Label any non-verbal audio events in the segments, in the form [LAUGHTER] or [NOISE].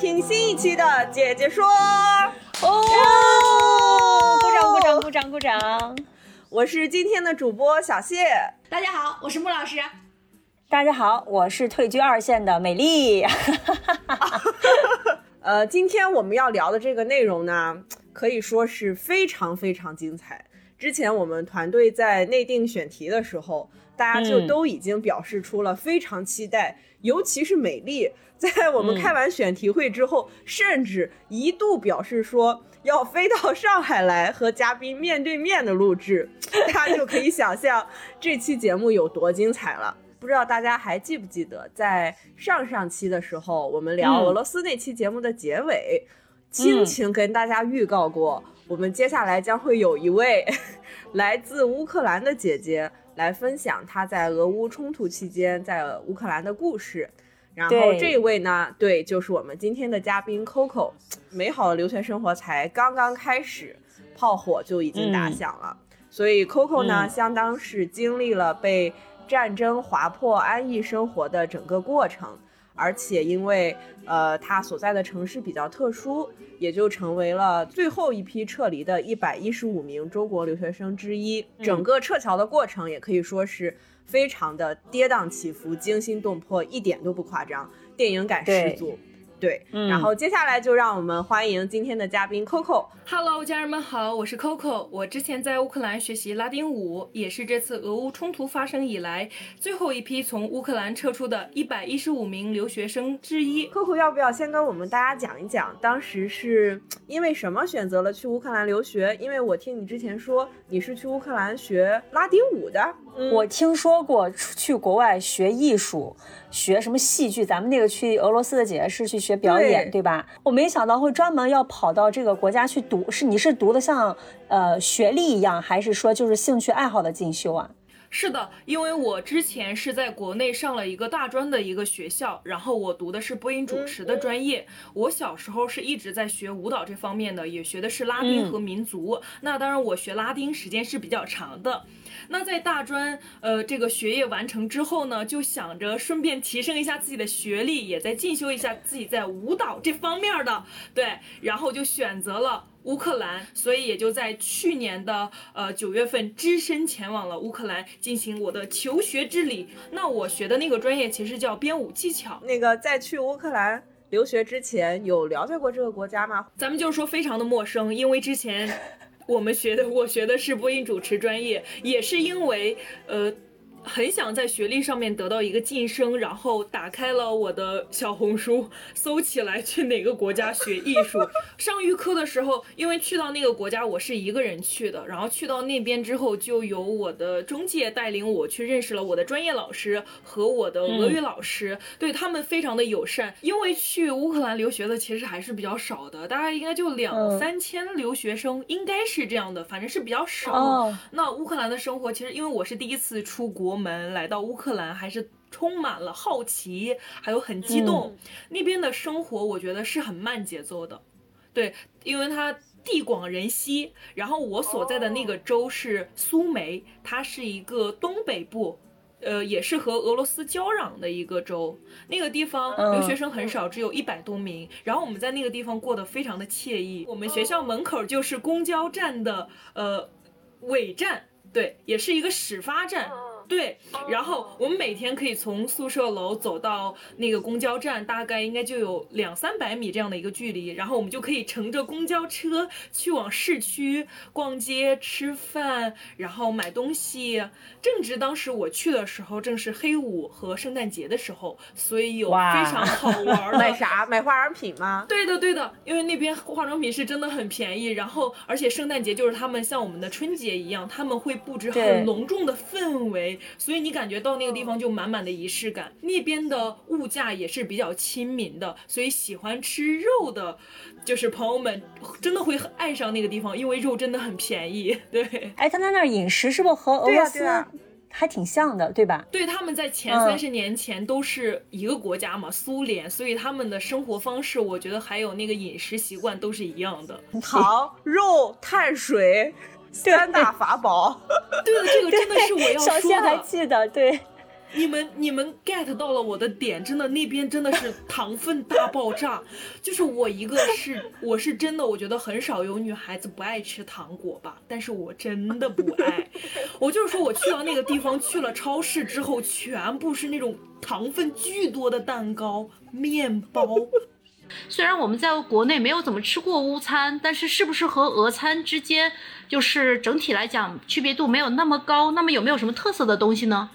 听新一期的姐姐说哦，鼓掌鼓掌鼓掌鼓掌！我是今天的主播小谢，大家好，我是穆老师，大家好，我是退居二线的美丽。[LAUGHS] 呃，今天我们要聊的这个内容呢，可以说是非常非常精彩。之前我们团队在内定选题的时候，大家就都已经表示出了非常期待，尤其是美丽。在我们开完选题会之后，甚至一度表示说要飞到上海来和嘉宾面对面的录制，[LAUGHS] 大家就可以想象这期节目有多精彩了。不知道大家还记不记得，在上上期的时候，我们聊俄罗斯那期节目的结尾，倾情跟大家预告过，我们接下来将会有一位 [LAUGHS] 来自乌克兰的姐姐来分享她在俄乌冲突期间在乌克兰的故事。然后这一位呢，对，就是我们今天的嘉宾 Coco。美好的留学生活才刚刚开始，炮火就已经打响了。所以 Coco 呢，相当是经历了被战争划破安逸生活的整个过程，而且因为呃他所在的城市比较特殊，也就成为了最后一批撤离的一百一十五名中国留学生之一。整个撤侨的过程也可以说是。非常的跌宕起伏，惊心动魄，一点都不夸张，电影感十足。对，然后接下来就让我们欢迎今天的嘉宾 Coco。Hello，家人们好，我是 Coco。我之前在乌克兰学习拉丁舞，也是这次俄乌冲突发生以来最后一批从乌克兰撤出的一百一十五名留学生之一。Coco，要不要先跟我们大家讲一讲，当时是因为什么选择了去乌克兰留学？因为我听你之前说你是去乌克兰学拉丁舞的。我听说过去国外学艺术。学什么戏剧？咱们那个去俄罗斯的姐姐是去学表演，对吧？我没想到会专门要跑到这个国家去读，是你是读的像呃学历一样，还是说就是兴趣爱好的进修啊？是的，因为我之前是在国内上了一个大专的一个学校，然后我读的是播音主持的专业。我小时候是一直在学舞蹈这方面的，也学的是拉丁和民族。那当然，我学拉丁时间是比较长的。那在大专呃这个学业完成之后呢，就想着顺便提升一下自己的学历，也在进修一下自己在舞蹈这方面的。对，然后就选择了。乌克兰，所以也就在去年的呃九月份，只身前往了乌克兰进行我的求学之旅。那我学的那个专业其实叫编舞技巧。那个在去乌克兰留学之前，有了解过这个国家吗？咱们就是说非常的陌生，因为之前我们学的，我学的是播音主持专业，也是因为呃。很想在学历上面得到一个晋升，然后打开了我的小红书，搜起来去哪个国家学艺术。上预科的时候，因为去到那个国家我是一个人去的，然后去到那边之后，就由我的中介带领我去认识了我的专业老师和我的俄语老师，[LAUGHS] 对他们非常的友善。因为去乌克兰留学的其实还是比较少的，大概应该就两三千留学生，应该是这样的，反正是比较少。那乌克兰的生活其实，因为我是第一次出国。国门来到乌克兰，还是充满了好奇，还有很激动。那边的生活，我觉得是很慢节奏的，对，因为它地广人稀。然后我所在的那个州是苏梅，它是一个东北部，呃，也是和俄罗斯交壤的一个州。那个地方留学生很少，只有一百多名。然后我们在那个地方过得非常的惬意。我们学校门口就是公交站的呃尾站，对，也是一个始发站。对，然后我们每天可以从宿舍楼走到那个公交站，大概应该就有两三百米这样的一个距离，然后我们就可以乘着公交车去往市区逛街、吃饭，然后买东西。正值当时我去的时候，正是黑五和圣诞节的时候，所以有非常好玩 [LAUGHS] 的。买啥？买化妆品吗？对的，对的，因为那边化妆品是真的很便宜，然后而且圣诞节就是他们像我们的春节一样，他们会布置很隆重的氛围，所以你感觉到那个地方就满满的仪式感。那边的物价也是比较亲民的，所以喜欢吃肉的，就是朋友们真的会爱上那个地方，因为肉真的很便宜。[LAUGHS] 对，哎，他在那儿饮食是不是和俄罗斯对啊还挺像的，对吧？对，他们在前嗯三十年前都是一个国家嘛，苏联，所以他们的生活方式，我觉得还有那个饮食习惯都是一样的。[LAUGHS] 糖、肉、碳水 [LAUGHS] 三大法宝。[LAUGHS] 对的，这个真的是我要说小还的。记得，对，你们你们 get 到了我的点，真的那边真的是糖分大爆炸。[LAUGHS] 就是我一个是我是真的，我觉得很少有女孩子不爱吃糖果吧，但是我真的不爱。我就是说我去到那个地方，去了超市之后，全部是那种糖分巨多的蛋糕、面包。虽然我们在国内没有怎么吃过乌餐，但是是不是和俄餐之间就是整体来讲区别度没有那么高？那么有没有什么特色的东西呢？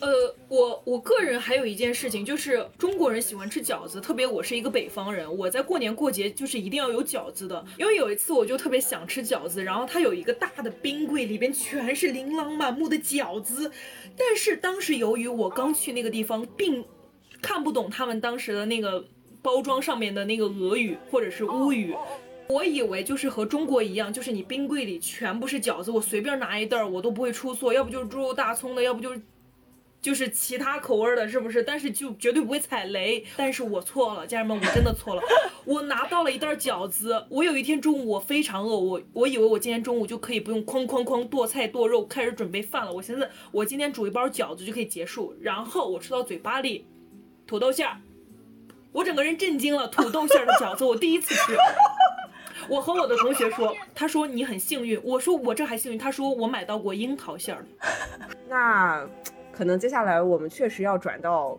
呃，我我个人还有一件事情，就是中国人喜欢吃饺子，特别我是一个北方人，我在过年过节就是一定要有饺子的。因为有一次我就特别想吃饺子，然后它有一个大的冰柜，里边全是琳琅满目的饺子，但是当时由于我刚去那个地方，并看不懂他们当时的那个包装上面的那个俄语或者是乌语。我以为就是和中国一样，就是你冰柜里全部是饺子，我随便拿一袋儿我都不会出错，要不就是猪肉大葱的，要不就是就是其他口味儿的，是不是？但是就绝对不会踩雷。但是我错了，家人们，我真的错了。我拿到了一袋饺子，我有一天中午我非常饿，我我以为我今天中午就可以不用哐哐哐剁菜剁肉，开始准备饭了。我寻思我今天煮一包饺子就可以结束，然后我吃到嘴巴里，土豆馅儿，我整个人震惊了，土豆馅儿的饺子我第一次吃。我和我的同学说，他说你很幸运，我说我这还幸运，他说我买到过樱桃馅儿。[LAUGHS] 那可能接下来我们确实要转到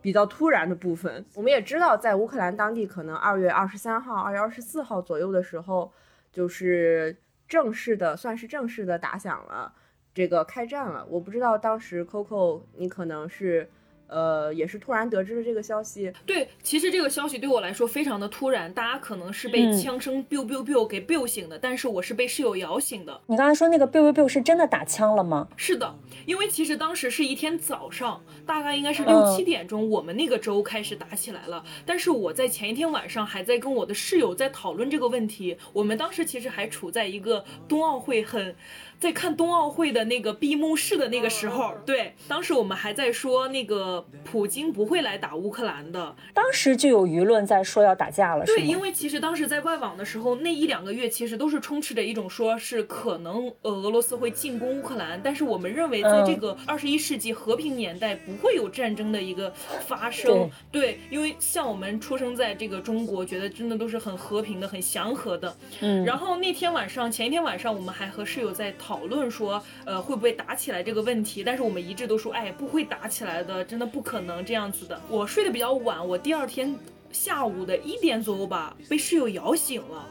比较突然的部分。我们也知道，在乌克兰当地，可能二月二十三号、二月二十四号左右的时候，就是正式的，算是正式的打响了这个开战了。我不知道当时 Coco 你可能是。呃，也是突然得知了这个消息，对，其实这个消息对我来说非常的突然，大家可能是被嗯枪声 biu biu biu 给 biu 醒的，但是我是被室友摇醒的。你刚才说那个 biu biu biu 是真的打枪了吗？是的，因为其实当时是一天早上，大概应该是六嗯七点钟，我们那个州开始打起来了。但是我在前一天晚上还在跟我的室友在讨论这个问题。我们当时其实还处在一个冬奥会很，在看冬奥会的那个闭幕式的那个时候。对，当时我们还在说那个普京不会来打乌克兰的，当时就有舆论在说要打架了，对，因？为其实当时在外网的时候，那一两个月其实都是充斥着一种说是可能呃俄罗斯会进攻乌克兰，但是我们认为在这嗯个二十一世纪和平年代不会有战争的一个发生。对，因为像我们出生在这个中国，觉得真的都是很和平的、很祥和的。嗯，然后那天晚上，前一天晚上，我们还和室友在讨讨论说，呃，会不会打起来这个问题。但是我们一致都说，哎，不会打起来的，真的不可能这样子的。我睡得比较晚，我第二天下午的一点左右吧，被室友摇醒了。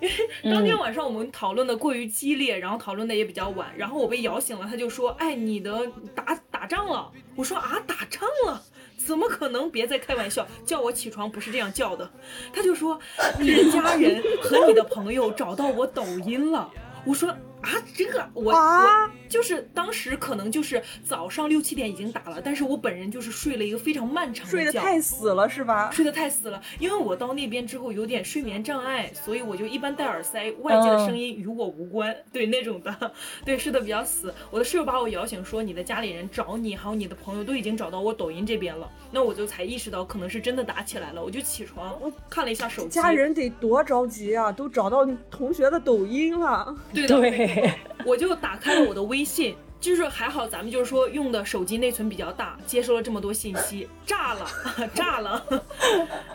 因为当天晚上我们讨论的过于激烈，然后讨论的也比较晚，然后我被摇醒了，他就说：“哎，你的打打仗了。”我说：“啊，打仗了。”怎么可能？别再开玩笑，叫我起床不是这样叫的。他就说你的家人和你的朋友找到我抖音了。我说啊，这个我、啊我就是当时可能就是早上六七点已经打了，但是我本人就是睡了一个非常漫长的觉，睡得太死了是吧？睡得太死了，因为我到那边之后有点睡眠障碍，所以我就一般戴耳塞，外界的声音与我无关，对那种的，对睡得比较死。我的室友把我摇醒说，你的家里人找你，还有你的朋友都已经找到我抖音这边了，那我就才意识到可能是真的打起来了，我就起床看了一下手机，家人得多着急啊，都找到你同学的抖音了。对的，对，[LAUGHS] 我就打开了我的微信，就是还好咱们就是说用的手机内存比较大，接收了这么多信息，[LAUGHS] 炸了，[LAUGHS] 炸了，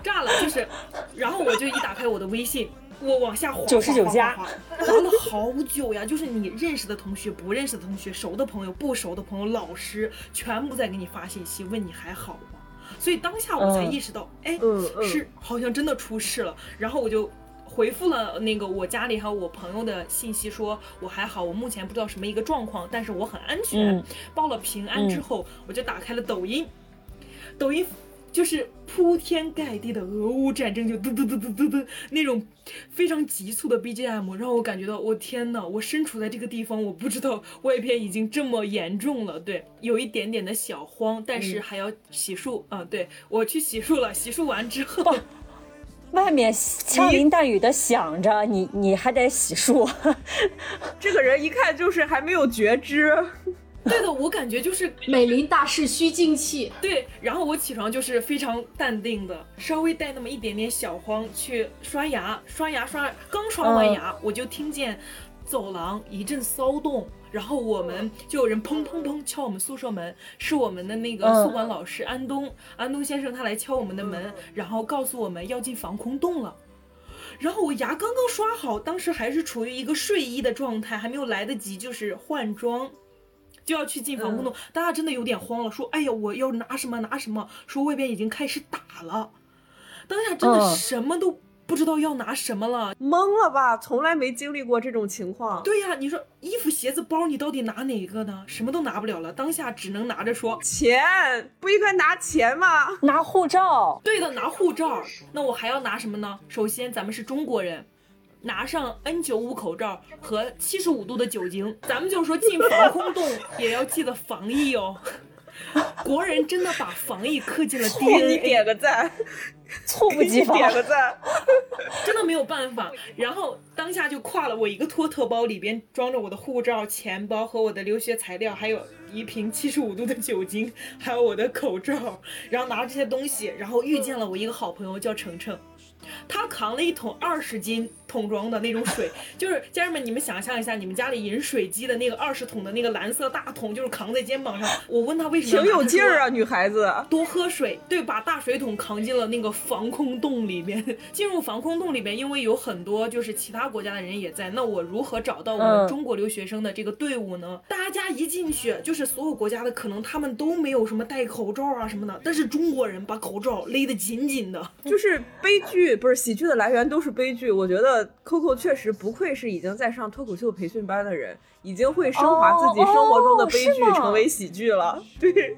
炸了，就是，然后我就一打开我的微信，我往下滑，99滑加，滑滑滑了好久呀，就是你认识的同学、不认识的同学、熟的朋友、不熟的朋友、老师，全部在给你发信息问你还好吗？所以当下我才意识到，哎，是好像真的出事了。然后我就回复了那个我家里还有我朋友的信息，说我还好，我目前不知道什么一个状况，但是我很安全。嗯报了平安之后，我就打开了抖音，抖音就是铺天盖地的俄乌战争，就嘟嘟嘟嘟嘟嘟那种非常急促的 BGM，让我感觉到，我天呐，我身处在这个地方，我不知道外边已经这么严重了，对，有一点点的小慌，但是还要洗漱啊、对我去洗漱了，洗漱完之后。[LAUGHS] 外面枪林弹雨的响着，你你还得洗漱。[LAUGHS] 这个人一看就是还没有觉知。对的，我感觉就是 [LAUGHS] 美林大师需静气。对，然后我起床就是非常淡定的，稍微带那么一点点小慌去刷牙，刷牙刷刚刷完牙，我就听见走廊一阵骚动，然后我们就有人砰砰砰敲我们宿舍门，是我们的那个嗯。宿管老师安东，安东先生他来敲我们的门，然后告诉我们要进防空洞了。然后我牙刚刚刷好，当时还是处于一个睡衣的状态，还没有来得及就是换装，就要去进防空洞，大家真的有点慌了，说：“哎呀，我要拿什么拿什么。”说外边已经开始打了，当下真的嗯。什么都不知道要拿什么了。懵了吧？从来没经历过这种情况。对呀、你说衣服、鞋子、包，你到底拿哪个呢？什么都拿不了了，当下只能拿着说钱不应该拿钱吗？拿护照，对的，拿护照。那我还要拿什么呢？首先，咱们是中国人，拿上 N95 口罩和七十五度的酒精。咱们就是说进防空洞 [LAUGHS] 也要记得防疫哦。[LAUGHS] 国人真的把防疫刻进了 [LAUGHS] 给你 DNA，点个赞，猝不及防。点个赞。[LAUGHS] 真的没有办法。然后当下就挎了我一个托特包，里边装着我的护照、钱包和我的留学材料，还有一瓶七十五度的酒精，还有我的口罩。然后拿着这些东西，然后遇见了我一个好朋友叫程程。他扛了一桶二十斤桶装的那种水，[LAUGHS] 就是家人们，你们想象一下，你们家里饮水机的那个二十桶的那个蓝色大桶，就是扛在肩膀上。我问他为什么挺有劲儿啊，女孩子。多喝水，对，把大水桶扛进了那个防空洞里边。[LAUGHS] 进入防空洞里边，因为有很多就是其他国家的人也在，那我如何找到我们嗯中国留学生的这个队伍呢？大家一进去，就是所有国家的，可能他们都没有什么戴口罩啊什么的，但是中国人把口罩勒得紧紧的。就是悲剧，不是喜剧的来源都是悲剧。我觉得 Coco 确实不愧是已经在上脱口秀培训班的人，已经会升华自己生活中的悲剧成为喜剧了。对，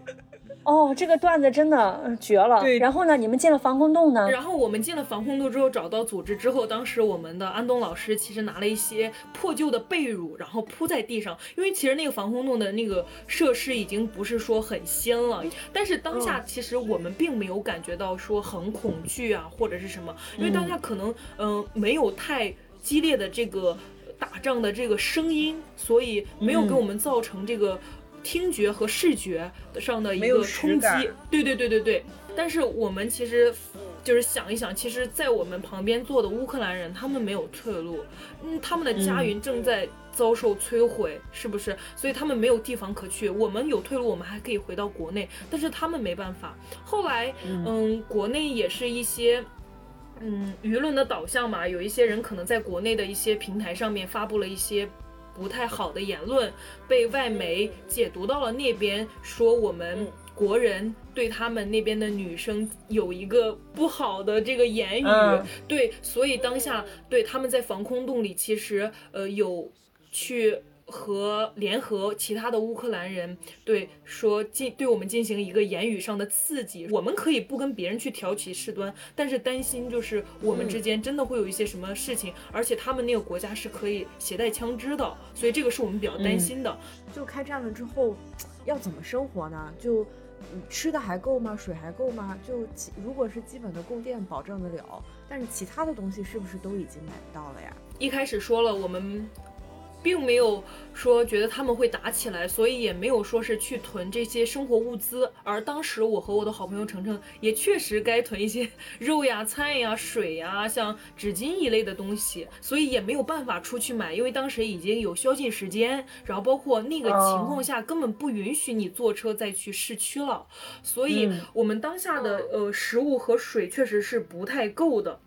哦，这个段子真的呃绝了。对然后呢，你们进了防空洞呢？然后我们进了防空洞之后，找到组织之后，当时我们的安东老师其实拿了一些破旧的被褥，然后铺在地上，因为其实那个防空洞的那个设施已经不是说很新了，但是当下其实我们并没有感觉到说很恐惧啊或者是什么，因为当下可能嗯、呃没有太激烈的这个打仗的这个声音，所以没有给我们造成这个。听觉和视觉上的一个冲击，对对对对对。但是我们其实就是想一想，其实，在我们旁边坐的乌克兰人，他们没有退路，嗯，他们的家园正在遭受摧毁，是不是？所以他们没有地方可去。我们有退路，我们还可以回到国内，但是他们没办法。后来，嗯，国内也是一些。嗯，舆论的导向嘛，有一些人可能在国内的一些平台上面发布了一些不太好的言论，被外媒解读到了那边，说我们国人对他们那边的女生有一个不好的这个言语，嗯对，所以当下对他们在防空洞里其实呃有去。和联合其他的乌克兰人对说进对我们进行一个言语上的刺激，我们可以不跟别人去挑起事端，但是担心就是我们之间真的会有一些什么事情，而且他们那个国家是可以携带枪支的，所以这个是我们比较担心的。就开战了之后，要怎么生活呢？就嗯吃的还够吗？水还够吗？就其如果是基本的供电保证得了，但是其他的东西是不是都已经买不到了呀？一开始说了，我们并没有说觉得他们会打起来，所以也没有说是去囤这些生活物资。而当时我和我的好朋友程程也确实该囤一些肉呀、菜呀、水呀，像纸巾一类的东西，所以也没有办法出去买，因为当时已经有宵禁时间，然后包括那个情况下根本不允许你坐车再去市区了，所以我们当下的呃食物和水确实是不太够的。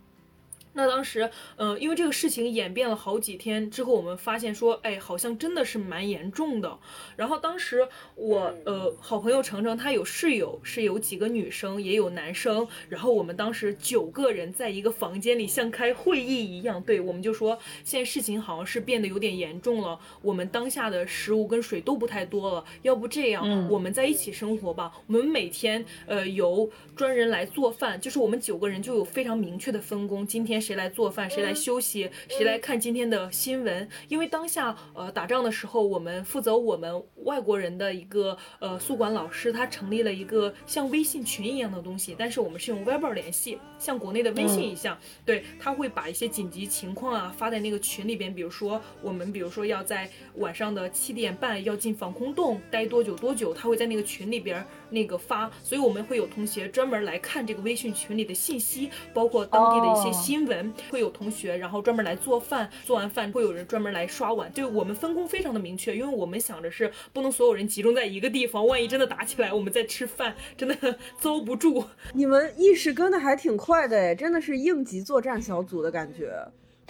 那当时，呃、因为这个事情演变了好几天之后，我们发现说，哎，好像真的是蛮严重的。然后当时我呃好朋友程程他有室友是有几个女生也有男生，然后我们当时九个人在一个房间里像开会议一样，对我们就说现在事情好像是变得有点严重了，我们当下的食物跟水都不太多了，要不这样，我们在一起生活吧，我们每天呃由专人来做饭，就是我们九个人就有非常明确的分工，今天谁来做饭，谁来休息，谁来看今天的新闻，因为当下呃打仗的时候，我们负责我们外国人的一个呃宿管老师，他成立了一个像微信群一样的东西，但是我们是用 Viber 联系，像国内的微信一样，对，他会把一些紧急情况啊发在那个群里边，比如说我们比如说要在晚上的七点半要进防空洞待多久多久，他会在那个群里边那个发，所以我们会有同学专门来看这个微信群里的信息，包括当地的一些新闻，会有同学然后专门来做饭，做完饭会有人专门来刷碗，就我们分工非常的明确，因为我们想着是不能所有人集中在一个地方，万一真的打起来，我们在吃饭真的 [LAUGHS] 遭不住。[LAUGHS] 你们意识跟的还挺快的哎，真的是应急作战小组的感觉。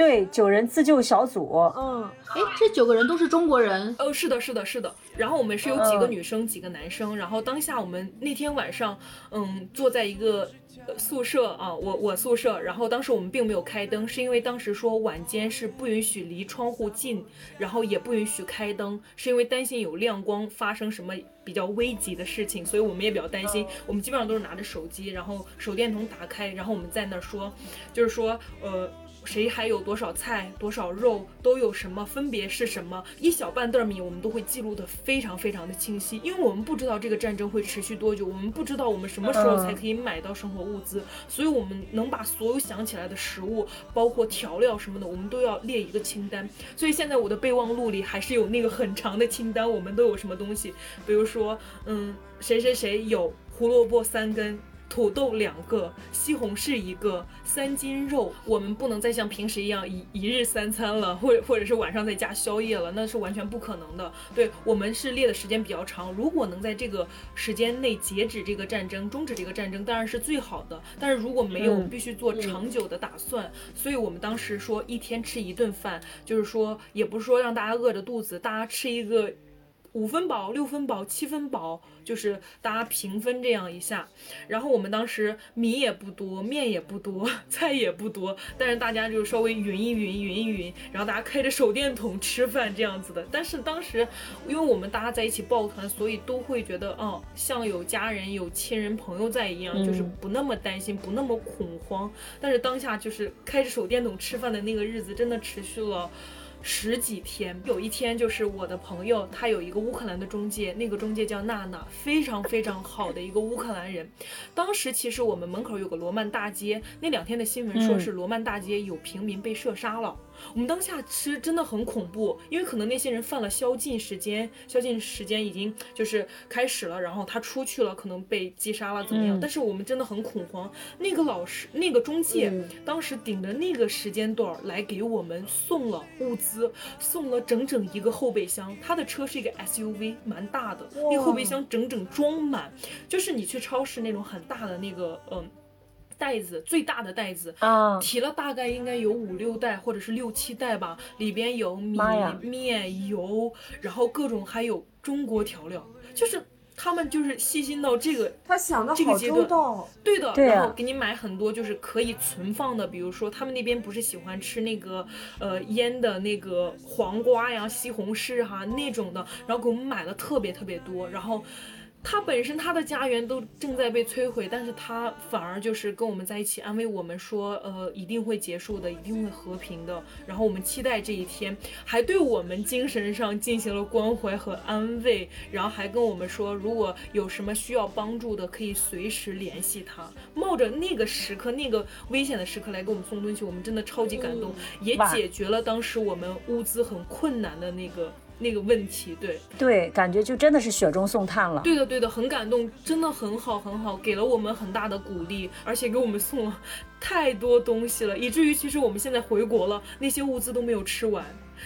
对，九人自救小组，嗯，哎，这九个人都是中国人，哦，是的，是的，是的。然后我们是有几个嗯女生，几个男生。然后当下我们那天晚上，嗯，坐在一个呃宿舍啊，我我宿舍。然后当时我们并没有开灯，是因为当时说晚间是不允许离窗户近，然后也不允许开灯，是因为担心有亮光发生什么比较危急的事情，所以我们也比较担心。我们基本上都是拿着手机，然后手电筒打开，然后我们在那儿说，就是说，呃。谁还有多少菜、多少肉，都有什么分别是什么，一小半袋米我们都会记录的非常非常的清晰，因为我们不知道这个战争会持续多久，我们不知道我们什么时候才可以买到生活物资，所以我们能把所有想起来的食物，包括调料什么的，我们都要列一个清单。所以现在我的备忘录里还是有那个很长的清单，我们都有什么东西，比如说，嗯，谁谁谁有胡萝卜三根。土豆两个，西红柿一个，三斤肉。我们不能再像平时一样一一日三餐了，或者或者是晚上再加宵夜了，那是完全不可能的。对我们是列的时间比较长，如果能在这个时间内截止这个战争，终止这个战争，当然是最好的。但是如果没有，嗯我们必须做长久的打算。所以我们当时说一天吃一顿饭，就是说也不是说让大家饿着肚子，大家吃一个。五分饱、六分饱、七分饱，就是大家平分这样一下。然后我们当时米也不多，面也不多，[LAUGHS] 菜也不多，但是大家就稍微匀一匀、匀一匀，然后大家开着手电筒吃饭这样子的。但是当时，因为我们大家在一起抱团，所以都会觉得，哦，像有家人、有亲人、朋友在一样，就是嗯不那么担心，不那么恐慌。但是当下就是开着手电筒吃饭的那个日子，真的持续了。十几天，有一天就是我的朋友，他有一个乌克兰的中介，那个中介叫娜娜，非常非常好的一个乌克兰人。当时其实我们门口有个罗曼大街，那两天的新闻说嗯是罗曼大街有平民被射杀了。我们当下其实真的很恐怖，因为可能那些人犯了宵禁时间，宵禁时间已经就是开始了，然后他出去了，可能被击杀了怎么样？嗯但是我们真的很恐慌。那个老师，那个中介，嗯当时顶着那个时间段儿来给我们送了物资，送了整整一个后备箱。他的车是一个 SUV，蛮大的，那个后备箱整整装满，就是你去超市那种很大的那个嗯。袋子最大的袋子，啊，提了大概应该有五六袋或者是六七袋吧，里边有米、面、油，然后各种还有中国调料，就是他们就是细心到这个他想的好这个阶段周到。对的，对啊然后给你买很多就是可以存放的，比如说他们那边不是喜欢吃那个呃腌的那个黄瓜呀、西红柿哈、那种的，然后给我们买了特别特别多，然后。他本身他的家园都正在被摧毁，但是他反而就是跟我们在一起安慰我们说，呃，一定会结束的，一定会和平的。然后我们期待这一天，还对我们精神上进行了关怀和安慰，然后还跟我们说，如果有什么需要帮助的，可以随时联系他。冒着那个时刻、那个危险的时刻来给我们送东西，我们真的超级感动，也解决了当时我们物资很困难的那个那个问题。对，对，感觉就真的是雪中送炭了。对的，对的，很感动，真的很好，很好，给了我们很大的鼓励，而且给我们送了太多东西了，以至于其实我们现在回国了，那些物资都没有吃完。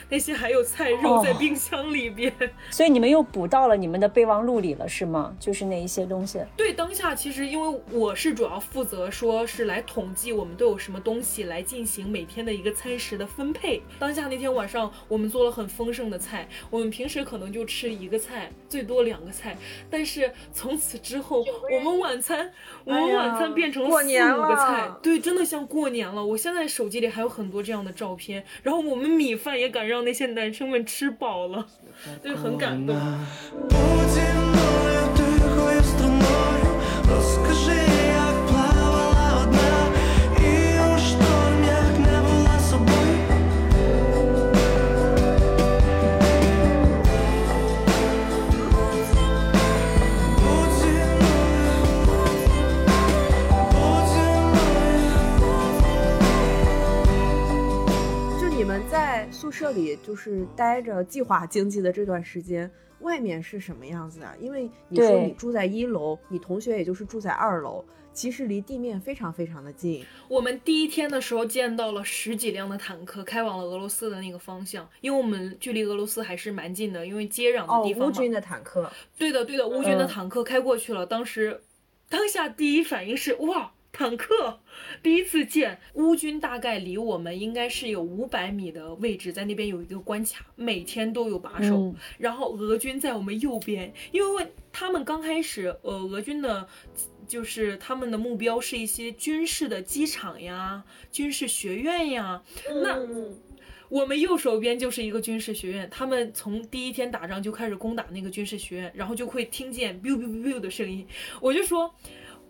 那些还有菜肉在冰箱里边。[LAUGHS] 所以你们又补到了你们的备忘录里了，是吗？就是那一些东西。对，当下其实因为我是主要负责说是来统计我们都有什么东西来进行每天的一个餐食的分配。当下那天晚上我们做了很丰盛的菜，我们平时可能就吃一个菜，最多两个菜，但是从此之后我们晚餐我们晚餐变成了四五个菜，对，真的像过年了。我现在手机里还有很多这样的照片，然后我们米饭也敢让那些男生们吃饱了，就，很感动。宿舍里就是待着计划经济的这段时间，外面是什么样子啊？因为你说你住在一楼，你同学也就是住在二楼，其实离地面非常非常的近。我们第一天的时候见到了十几辆的坦克开往了俄罗斯的那个方向，因为我们距离俄罗斯还是蛮近的，因为接壤的哦地，方哦。乌军的坦克，对的，对的，乌军的嗯坦克开过去了。当时，当下第一反应是哇，坦克！第一次见乌军，大概离我们应该是有五百米的位置，在那边有一个关卡，每天都有把守。嗯然后俄军在我们右边，因为他们刚开始，呃，俄军的。就是他们的目标是一些军事的机场呀、军事学院呀。那我们右手边就是一个军事学院，他们从第一天打仗就开始攻打那个军事学院，然后就会听见 biu biu biu biu 的声音。我就说，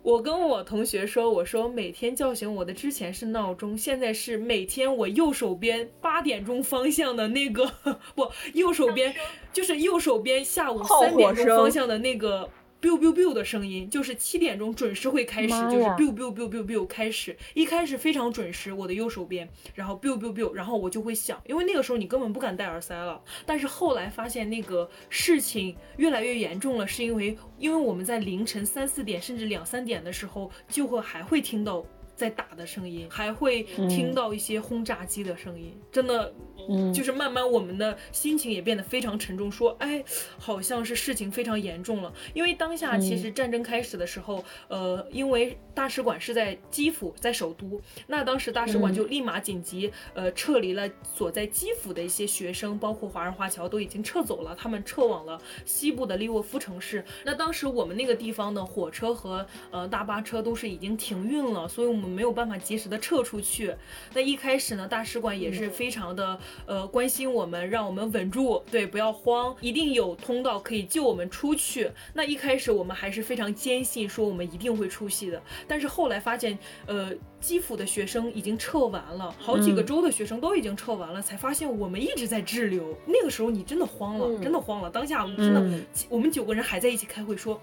我跟我同学说，我说每天叫醒我的之前是闹钟，现在是每天我右手边八点钟方向的那个 [LAUGHS] 不，右手边就是右手边下午三点钟方向的那个。Biu biu biu 的声音，就是七点钟准时会开始，就是 biu biu biu biu biu 开始，一开始非常准时，我的右手边，然后 biu biu biu，然后我就会响，因为那个时候你根本不敢戴耳塞了。但是后来发现那个事情越来越严重了，是因为因为我们在凌晨三四点甚至两三点的时候，就会还会听到在打的声音，还会听到一些轰炸机的声音，真的。嗯，就是慢慢我们的心情也变得非常沉重，说，哎，好像是事情非常严重了。因为当下其实战争开始的时候，呃，因为大使馆是在基辅，在首都，那当时大使馆就立马紧急呃撤离了所在基辅的一些学生，包括华人华侨都已经撤走了，他们撤往了西部的利沃夫城市。那当时我们那个地方的火车和呃大巴车都是已经停运了，所以我们没有办法及时的撤出去。那一开始呢，大使馆也是非常的呃关心我们，让我们稳住，对，不要慌，一定有通道可以救我们出去。那一开始我们还是非常坚信说我们一定会出戏的，但是后来发现，呃，基辅的学生已经撤完了，好几个州的学生都已经撤完了，才发现我们一直在滞留。那个时候你真的慌了，嗯真的慌了。当下我们真的，嗯我们九个人还在一起开会说，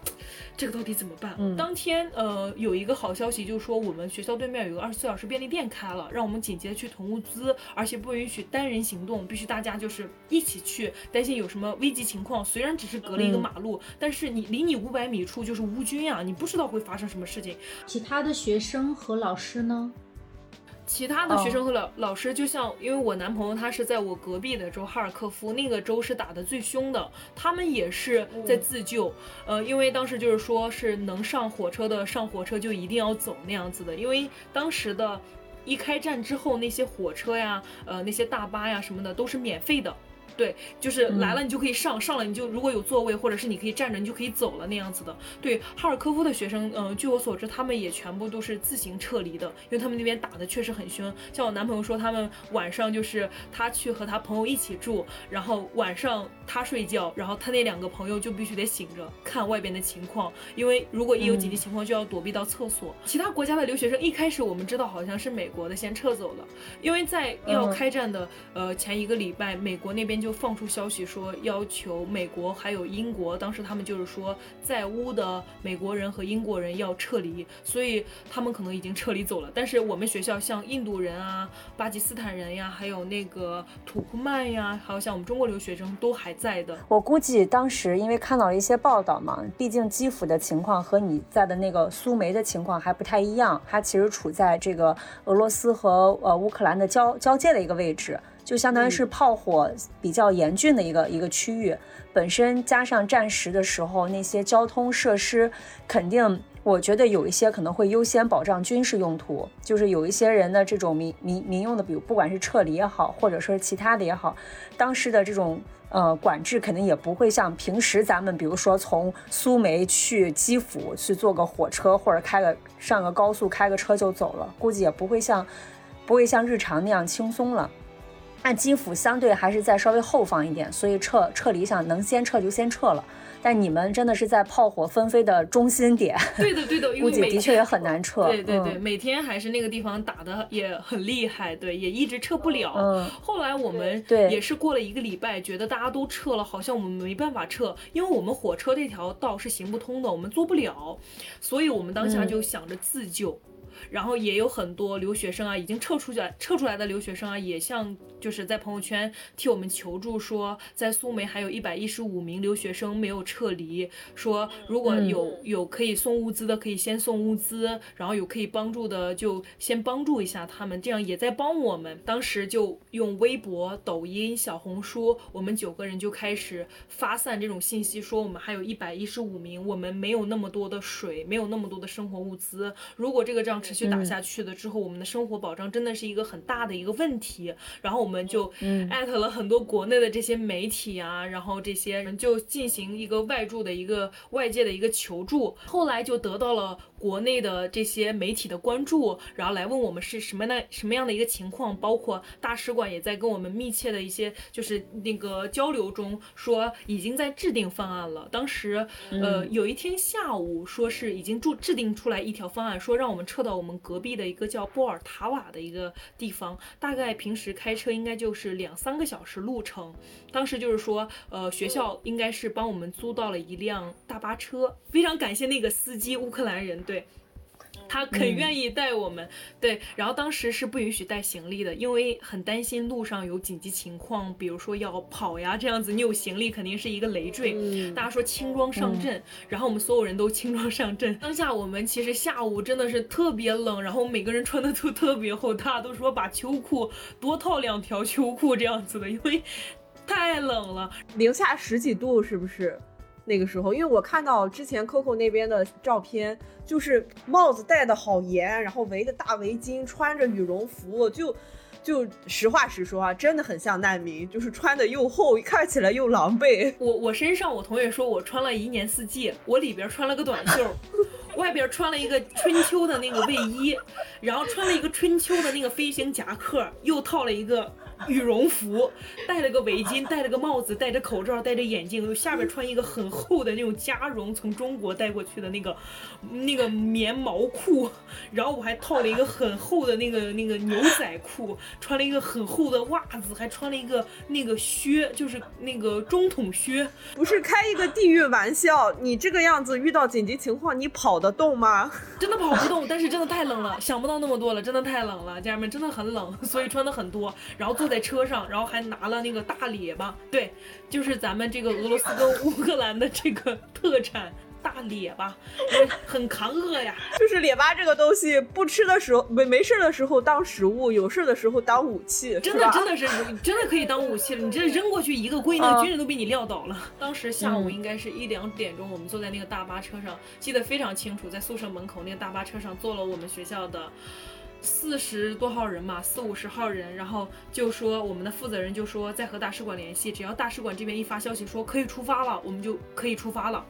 这个到底怎么办？嗯当天呃有一个好消息，就是说我们学校对面有个二十四小时便利店开了，让我们紧急的去囤物资，而且不允许单人行动，必须大家就是一起去，担心有什么危急情况。虽然只是隔了一个嗯马路，但是你离你五百米处就是乌军啊、你不知道会发生什么事情。其他的学生和老师呢？其他的学生和老、老师，就像因为我男朋友他是在我隔壁的州哈尔科夫，那个州是打的最凶的，他们也是在自救。呃，因为当时就是说是能上火车的上火车就一定要走那样子的，因为当时的一开战之后，那些火车呀、呃那些大巴呀什么的都是免费的。对，就是来了你就可以上，上了你就如果有座位，或者是你可以站着，你就可以走了那样子的。对，哈尔科夫的学生，嗯、据我所知，他们也全部都是自行撤离的，因为他们那边打的确实很凶。像我男朋友说，他们晚上就是他去和他朋友一起住，然后晚上他睡觉，然后他那两个朋友就必须得醒着看外边的情况，因为如果一有紧急情况就要躲避到厕所。其他国家的留学生一开始我们知道好像是美国的先撤走了，因为在要嗯开战的呃前一个礼拜，美国那边就放出消息说要求美国还有英国，当时他们就是说在乌的美国人和英国人要撤离，所以他们可能已经撤离走了。但是我们学校像印度人啊、巴基斯坦人呀，还有那个土库曼呀，还有像我们中国留学生都还在的。我估计当时因为看到了一些报道嘛，毕竟基辅的情况和你在的那个苏梅的情况还不太一样，它其实处在这个俄罗斯和呃乌克兰的交交界的一个位置。就相当于是炮火比较严峻的一个一个区域。本身加上战时的时候，那些交通设施肯定，我觉得有一些可能会优先保障军事用途，就是有一些人的这种民民民用的，比如不管是撤离也好，或者说是其他的也好，当时的这种呃管制肯定也不会像平时咱们比如说从苏梅去基辅去坐个火车或者开个上个高速开个车就走了，估计也不会像不会像日常那样轻松了。按基辅相对还是在稍微后方一点，所以撤撤离想能先撤就先撤了。但你们真的是在炮火纷飞的中心点，对的对的，估计的确也很难撤。对对对，嗯每天还是那个地方打的也很厉害，对，也一直撤不了。嗯后来我们对也是过了一个礼拜，觉得大家都撤了，好像我们没办法撤，因为我们火车这条道是行不通的，我们做不了，所以我们当下嗯就想着自救。然后也有很多留学生啊，已经撤出去撤出来的留学生啊，也向就是在朋友圈替我们求助说，在苏梅还有一百一十五名留学生没有撤离，说如果嗯有有可以送物资的，可以先送物资，然后有可以帮助的就先帮助一下他们，这样也在帮我们。当时就用微博、抖音、小红书，我们九个人就开始发散这种信息，说我们还有一百一十五名，我们没有那么多的水，没有那么多的生活物资。如果这个仗持续打下去了之后，我们的生活保障真的是一个很大的一个问题。然后我们就艾特了很多国内的这些媒体啊，然后这些人就进行一个外助的一个外界的一个求助，后来就得到了国内的这些媒体的关注，然后来问我们是什么样的什么样的一个情况，包括大使馆也在跟我们密切的一些就是那个交流中说已经在制定方案了。当时呃有一天下午说是已经制制定出来一条方案，说让我们撤到我们隔壁的一个叫波尔塔瓦的一个地方，大概平时开车应该就是两三个小时路程。当时就是说，呃，学校应该是帮我们租到了一辆大巴车，非常感谢那个司机，乌克兰人，对。他肯愿意带我们，对，然后当时是不允许带行李的，因为很担心路上有紧急情况，比如说要跑呀这样子，你有行李肯定是一个累赘。大家说轻装上阵，然后我们所有人都轻装上阵。当下我们其实下午真的是特别冷，然后每个人穿的都特别厚，大家都说把秋裤多套两条秋裤这样子的，因为太冷了。零下十几度是不是？那个时候，因为我看到之前 Coco 那边的照片，就是帽子戴的好严，然后围个大围巾，穿着羽绒服，就就实话实说啊，真的很像难民，就是穿的又厚，看起来又狼狈。我我身上，我同学说我穿了一年四季，我里边穿了个短袖，[LAUGHS] 外边穿了一个春秋的那个卫衣，然后穿了一个春秋的那个飞行夹克，又套了一个 [LAUGHS] 羽绒服，戴了个围巾，戴了个帽子，戴着口罩，戴着眼镜，又下边穿一个很厚的那种加绒从中国带过去的那个那个棉毛裤，然后我还套了一个很厚的那个那个牛仔裤，穿了一个很厚的袜子，还穿了一个那个靴，就是那个中筒靴。不是开一个地狱玩笑，你这个样子遇到紧急情况，你跑得动吗？[LAUGHS] 真的跑不动，但是真的太冷了，想不到那么多了，真的太冷了，家人们真的很冷，所以穿的很多，然后坐在车上，然后还拿了那个大列巴，对，就是咱们这个俄罗斯跟乌克兰的这个特产大列巴，也很扛饿呀。[LAUGHS] 就是列巴这个东西，不吃的时候没没事的时候当食物，有事的时候当武器，真的真的是真的可以当武器了，你这扔过去一个龟，那个嗯军人都被你撂倒了。当时下午嗯应该是一两点钟，我们坐在那个大巴车上，记得非常清楚，在宿舍门口那个大巴车上坐了我们学校的。四十多号人嘛，四五十号人，然后就说我们的负责人就说在和大使馆联系，只要大使馆这边一发消息说可以出发了，我们就可以出发了。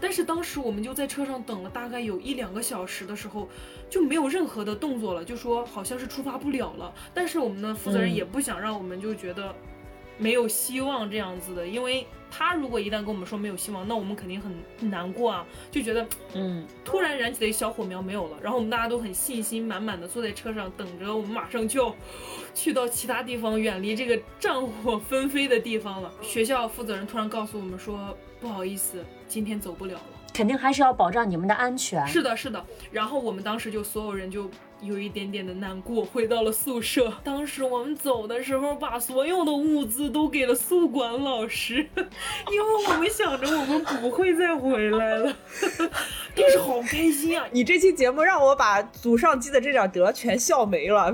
但是当时我们就在车上等了大概有一两个小时的时候，就没有任何的动作了，就说好像是出发不了了。但是我们的负责人也不想让我们就觉得没有希望这样子的，因为他如果一旦跟我们说没有希望，那我们肯定很很难过啊，就觉得嗯，突然燃起的一小火苗没有了，然后我们大家都很信心满满的坐在车上，等着我们马上就要去到其他地方，远离这个战火纷飞的地方了。学校负责人突然告诉我们说，不好意思，今天走不了了。肯定还是要保障你们的安全。是的，是的。然后我们当时就所有人就有一点点的难过，回到了宿舍。[LAUGHS] 当时我们走的时候，把所有的物资都给了宿管老师，[LAUGHS] 因为我们想着我们不会再回来了。[LAUGHS] 但是好开心啊！你这期节目让我把祖上积的这点德全笑没了。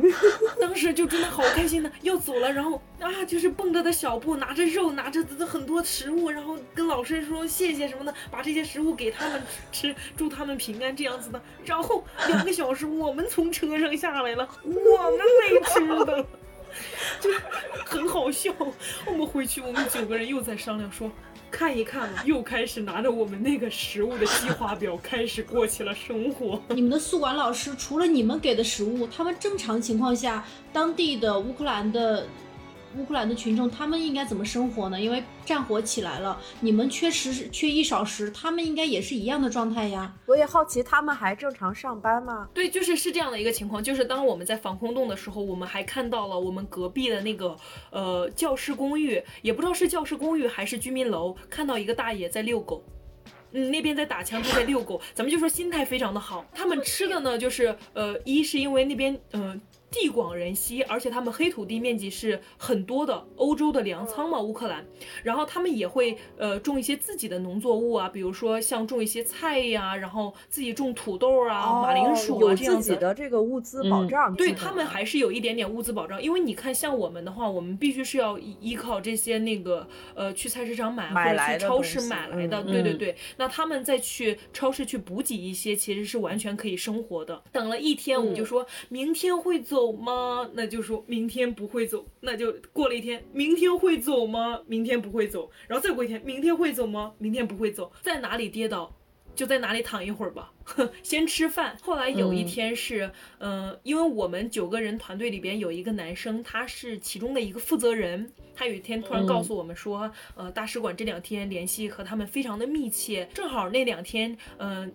当时就真的好开心的，要走了，然后啊，就是蹦着的小步，拿着肉，拿着很多食物，然后跟老师说谢谢什么的，把这些食物给他们吃，祝他们平安这样子的。然后两个小时，我们从车上下来了，我们没吃的，[LAUGHS] 就很好笑。我们回去，我们九个人又在商量说。看一看吧，又开始拿着我们那个食物的计划表，开始过起了生活。你们的宿管老师除了你们给的食物，他们正常情况下，当地的乌克兰的乌克兰的群众，他们应该怎么生活呢？因为战火起来了，你们缺食缺衣少食，他们应该也是一样的状态呀。我也好奇，他们还正常上班吗？对，就是是这样的一个情况，就是当我们在防空洞的时候，我们还看到了我们隔壁的那个呃教师公寓，也不知道是教师公寓还是居民楼，看到一个大爷在遛狗。嗯，那边在打枪，他在遛狗，咱们就说心态非常的好。他们吃的呢，就是呃，一是因为那边嗯、地广人稀，而且他们黑土地面积是很多的，欧洲的粮仓嘛，乌克兰。然后他们也会呃种一些自己的农作物啊，比如说像种一些菜呀、然后自己种土豆啊、马铃薯啊这样子自己。的这个物资保障。对他们还是有一点点物资保障，因为你看，像我们的话，我们必须是要依依靠这些那个呃去菜市场买买或者去超市买来的，对对对。那他们再去超市去补给一些，其实是完全可以生活的。等了一天，我们就说、明天会走走吗？那就说明天不会走，那就过了一天，明天会走吗？明天不会走，然后再过一天，明天会走吗？明天不会走，在哪里跌倒？就在哪里躺一会儿吧，[LAUGHS] 先吃饭。后来有一天是，嗯、因为我们九个人团队里边有一个男生，他是其中的一个负责人。他有一天突然告诉我们说，呃，大使馆这两天联系和他们非常的密切，正好那两天，嗯、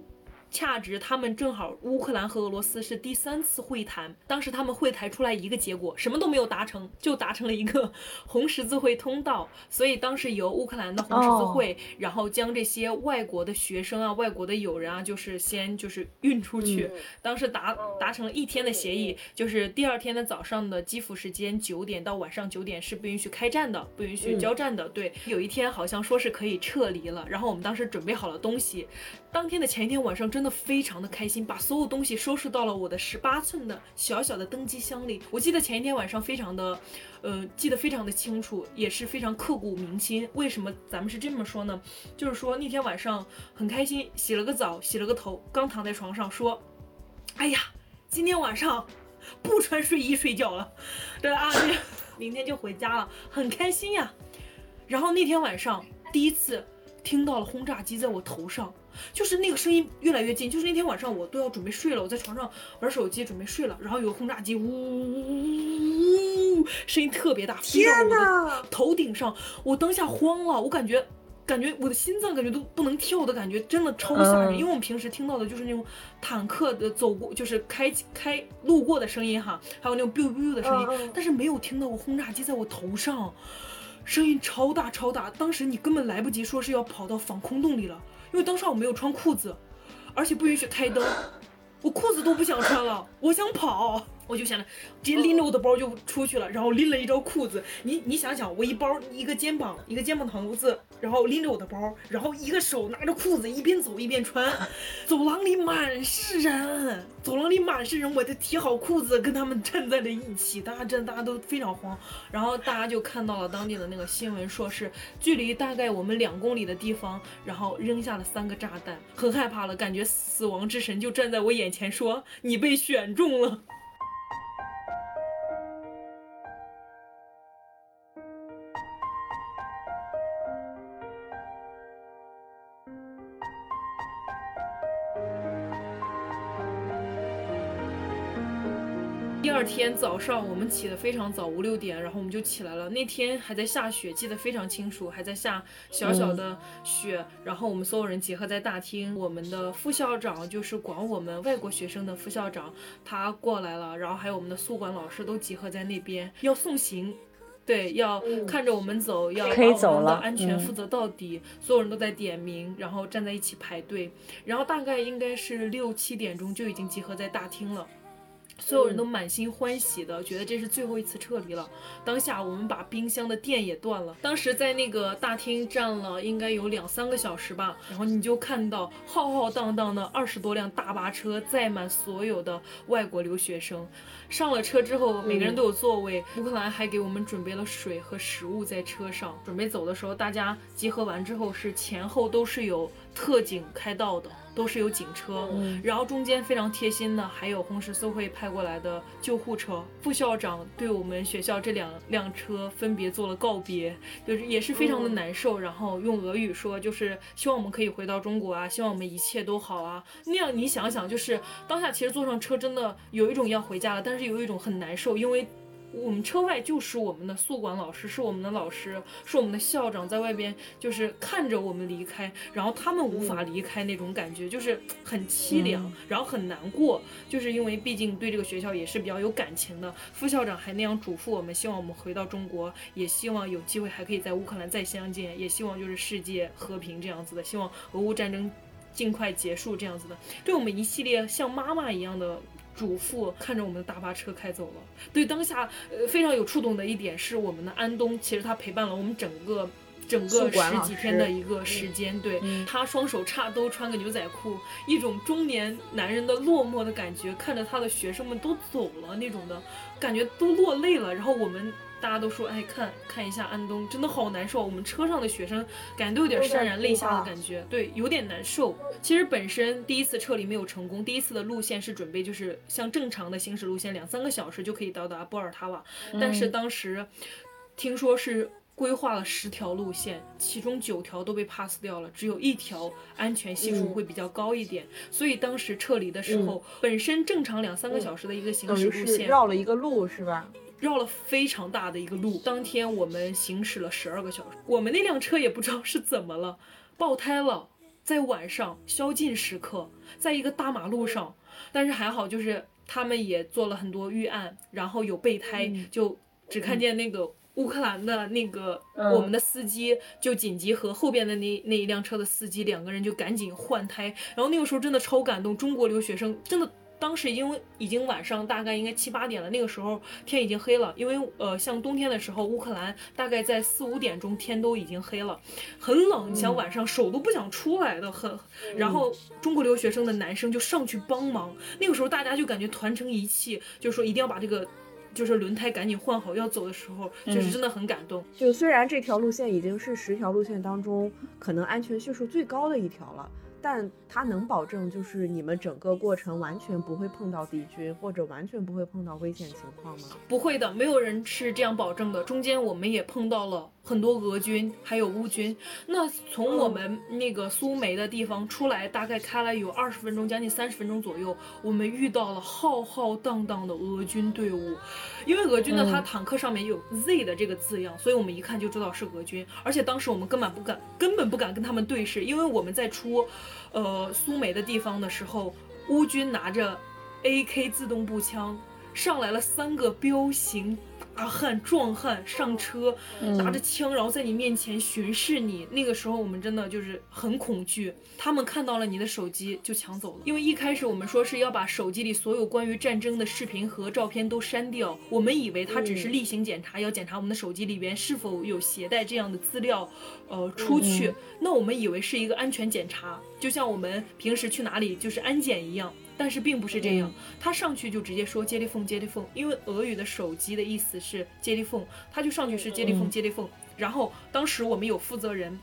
恰值他们正好乌克兰和俄罗斯是第三次会谈，当时他们会谈出来一个结果，什么都没有达成，就达成了一个 [LAUGHS] 红十字会通道。所以当时由乌克兰的红十字会，然后将这些外国的学生啊、外国的友人啊，就是先就是运出去。当时达达成了一天的协议，就是第二天的早上的基辅时间九点到晚上九点是不允许开战的，不允许交战的。对，有一天好像说是可以撤离了，然后我们当时准备好了东西，当天的前一天晚上真的非常的开心，把所有东西收拾到了我的十八寸的小小的登机箱里。我记得前一天晚上非常的，呃，记得非常的清楚，也是非常刻骨铭心。为什么咱们是这么说呢？就是说那天晚上很开心，洗了个澡，洗了个头，刚躺在床上说，哎呀，今天晚上不穿睡衣睡觉了，对啊，明天就回家了，很开心呀。然后那天晚上第一次听到了轰炸机在我头上，就是那个声音越来越近，就是那天晚上我都要准备睡了，我在床上玩手机准备睡了，然后有个轰炸机呜呜呜，声音特别大，飞到了我的呐，头顶上，我当下慌了，我感觉。感觉我的心脏感觉都不能跳的感觉，真的超吓人。嗯因为我们平时听到的就是那种坦克的走过，就是开开路过的声音哈，还有那种 biu biu 的声音，但是没有听到过轰炸机在我头上，声音超大超大。当时你根本来不及说是要跑到防空洞里了，因为当时我没有穿裤子，而且不允许开灯，我裤子都不想穿了，我想跑。我就想着直接拎着我的包就出去了，然后拎了一条裤子。你你想想，我一包一个肩膀一个肩膀头子，然后拎着我的包，然后一个手拿着裤子，一边走一边穿。走廊里满是人，走廊里满是人，我就提好裤子跟他们站在了一起，大家真的大家都非常慌。然后大家就看到了当地的那个新闻，说是距离大概我们两公里的地方，然后扔下了三个炸弹，很害怕了，感觉死亡之神就站在我眼前说：“你被选中了。”第二天早上，我们起得非常早，五六点，然后我们就起来了。那天还在下雪，记得非常清楚，还在下小小的雪。然后我们所有人集合在大厅，我们的副校长就是管我们外国学生的副校长，他过来了，然后还有我们的宿管老师都集合在那边要送行。对，要看着我们走，要把我们的走了嗯安全负责到底。所有人都在点名，然后站在一起排队，然后大概应该是六七点钟就已经集合在大厅了。所有人都满心欢喜的，觉得这是最后一次撤离了。当下我们把冰箱的电也断了，当时在那个大厅站了应该有两三个小时吧，然后你就看到浩浩荡荡的二十多辆大巴车载满所有的外国留学生。上了车之后，每个人都有座位。乌克兰还给我们准备了水和食物在车上。准备走的时候，大家集合完之后是前后都是有特警开道的，都是有警车。然后中间非常贴心的还有红十字会派过来的救护车。副校长对我们学校这两辆车分别做了告别，就是也是非常的难受。然后用俄语说，就是希望我们可以回到中国啊，希望我们一切都好啊。那样你想想，就是当下其实坐上车真的有一种要回家了，但是有一种很难受，因为。我们车外就是我们的宿管老师，是我们的老师，是我们的校长，在外边就是看着我们离开，然后他们无法离开那种感觉，就是很凄凉，然后很难过，就是因为毕竟对这个学校也是比较有感情的。副校长还那样嘱咐我们，希望我们回到中国，也希望有机会还可以在乌克兰再相见，也希望就是世界和平这样子的，希望俄乌战争尽快结束这样子的，对我们一系列像妈妈一样的。嘱咐看着我们的大巴车开走了。对当下呃非常有触动的一点是我们的安东，其实他陪伴了我们整个。整个十几天的一个时间，对他双手插兜，穿个牛仔裤，一种中年男人的落寞的感觉，看着他的学生们都走了那种的感觉，都落泪了。然后我们大家都说，哎，看看一下安东，真的好难受。我们车上的学生感觉都有点潸然泪下的感觉，对，有点难受。其实本身第一次撤离没有成功，第一次的路线是准备就是像正常的行驶路线，两三个小时就可以到达波尔塔瓦，但是当时听说是。规划了十条路线，其中九条都被 pass 掉了，只有一条安全系数会比较高一点。所以当时撤离的时候，本身正常两三个小时的一个行驶路线，绕了一个路是吧？绕了非常大的一个路。当天我们行驶了十二个小时，我们那辆车也不知道是怎么了，爆胎了，在晚上宵禁时刻，在一个大马路上，但是还好就是他们也做了很多预案，然后有备胎，就只看见那个。乌克兰的那个、我们的司机就紧急和后边的那那一辆车的司机两个人就赶紧换胎，然后那个时候真的超感动，中国留学生真的当时已经已经晚上大概应该七八点了，那个时候天已经黑了，因为呃像冬天的时候，乌克兰大概在四五点钟天都已经黑了，很冷，你想晚上手都不想出来的，很，然后中国留学生的男生就上去帮忙，那个时候大家就感觉团成一气，就说一定要把这个。就是轮胎赶紧换好，要走的时候，就是真的很感动。就虽然这条路线已经是十条路线当中可能安全系数最高的一条了，但它能保证就是你们整个过程完全不会碰到敌军，或者完全不会碰到危险情况吗？不会的，没有人是这样保证的。中间我们也碰到了很多俄军，还有乌军。那从我们那个苏梅的地方出来，大概开了有二十分钟，将近三十分钟左右，我们遇到了浩浩荡荡的俄军队伍。因为俄军呢，它坦克上面有 Z 的这个字样，所以我们一看就知道是俄军。而且当时我们根本不敢，根本不敢跟他们对视，因为我们在出，呃，苏梅的地方的时候，乌军拿着 AK 自动步枪上来了三个彪形大汉壮汉上车，拿着枪，然后在你面前巡视你。那个时候我们真的就是很恐惧，他们看到了你的手机就抢走了。因为一开始我们说是要把手机里所有关于战争的视频和照片都删掉，我们以为他只是例行检查，要检查我们的手机里边是否有携带这样的资料，呃，出去。那我们以为是一个安全检查，就像我们平时去哪里就是安检一样。但是并不是这样，他上去就直接说接力缝接力缝，因为俄语的手机的意思是接力缝，他就上去是接力缝接力缝。然后当时我们有负责人，